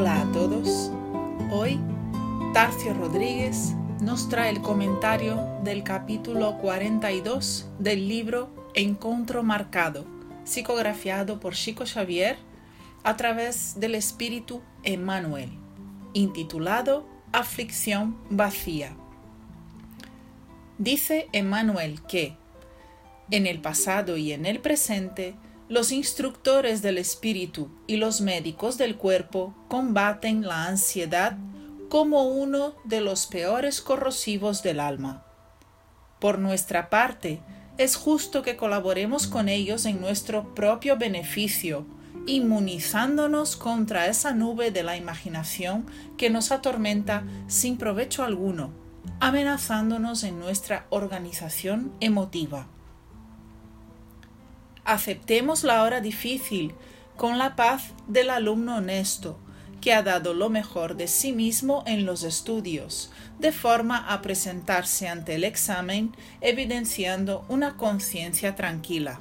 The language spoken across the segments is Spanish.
Hola a todos. Hoy Tarcio Rodríguez nos trae el comentario del capítulo 42 del libro Encontro Marcado, psicografiado por Chico Xavier a través del espíritu Emmanuel, intitulado Aflicción vacía. Dice Emmanuel que, en el pasado y en el presente, los instructores del espíritu y los médicos del cuerpo combaten la ansiedad como uno de los peores corrosivos del alma. Por nuestra parte, es justo que colaboremos con ellos en nuestro propio beneficio, inmunizándonos contra esa nube de la imaginación que nos atormenta sin provecho alguno, amenazándonos en nuestra organización emotiva. Aceptemos la hora difícil con la paz del alumno honesto, que ha dado lo mejor de sí mismo en los estudios, de forma a presentarse ante el examen evidenciando una conciencia tranquila.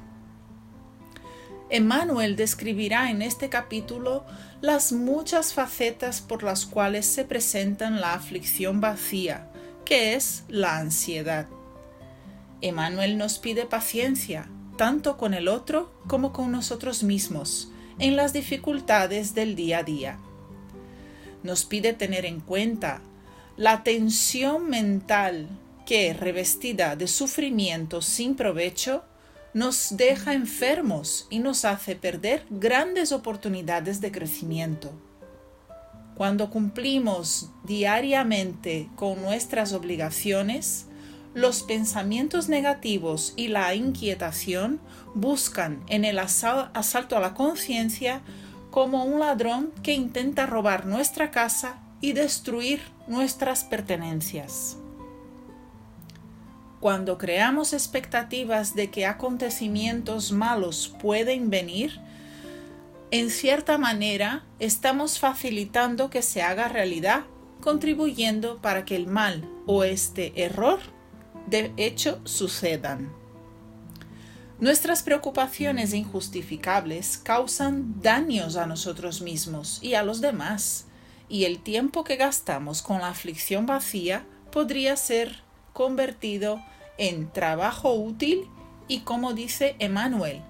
Emmanuel describirá en este capítulo las muchas facetas por las cuales se presentan la aflicción vacía, que es la ansiedad. Emmanuel nos pide paciencia, tanto con el otro como con nosotros mismos, en las dificultades del día a día. Nos pide tener en cuenta la tensión mental que, revestida de sufrimiento sin provecho, nos deja enfermos y nos hace perder grandes oportunidades de crecimiento. Cuando cumplimos diariamente con nuestras obligaciones, los pensamientos negativos y la inquietación buscan en el asalto a la conciencia como un ladrón que intenta robar nuestra casa y destruir nuestras pertenencias. Cuando creamos expectativas de que acontecimientos malos pueden venir, en cierta manera estamos facilitando que se haga realidad, contribuyendo para que el mal o este error de hecho sucedan. Nuestras preocupaciones injustificables causan daños a nosotros mismos y a los demás, y el tiempo que gastamos con la aflicción vacía podría ser convertido en trabajo útil y como dice Emmanuel,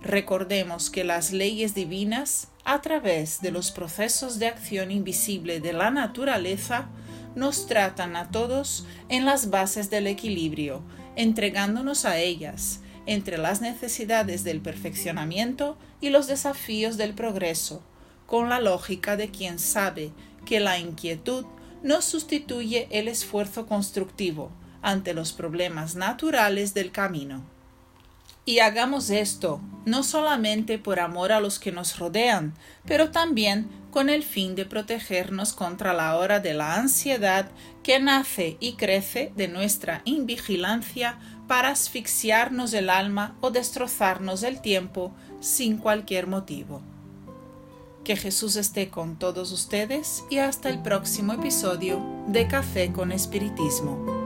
recordemos que las leyes divinas, a través de los procesos de acción invisible de la naturaleza, nos tratan a todos en las bases del equilibrio, entregándonos a ellas, entre las necesidades del perfeccionamiento y los desafíos del progreso, con la lógica de quien sabe que la inquietud no sustituye el esfuerzo constructivo ante los problemas naturales del camino. Y hagamos esto no solamente por amor a los que nos rodean, pero también con el fin de protegernos contra la hora de la ansiedad que nace y crece de nuestra invigilancia para asfixiarnos el alma o destrozarnos el tiempo sin cualquier motivo. Que Jesús esté con todos ustedes y hasta el próximo episodio de Café con Espiritismo.